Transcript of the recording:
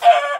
Ah!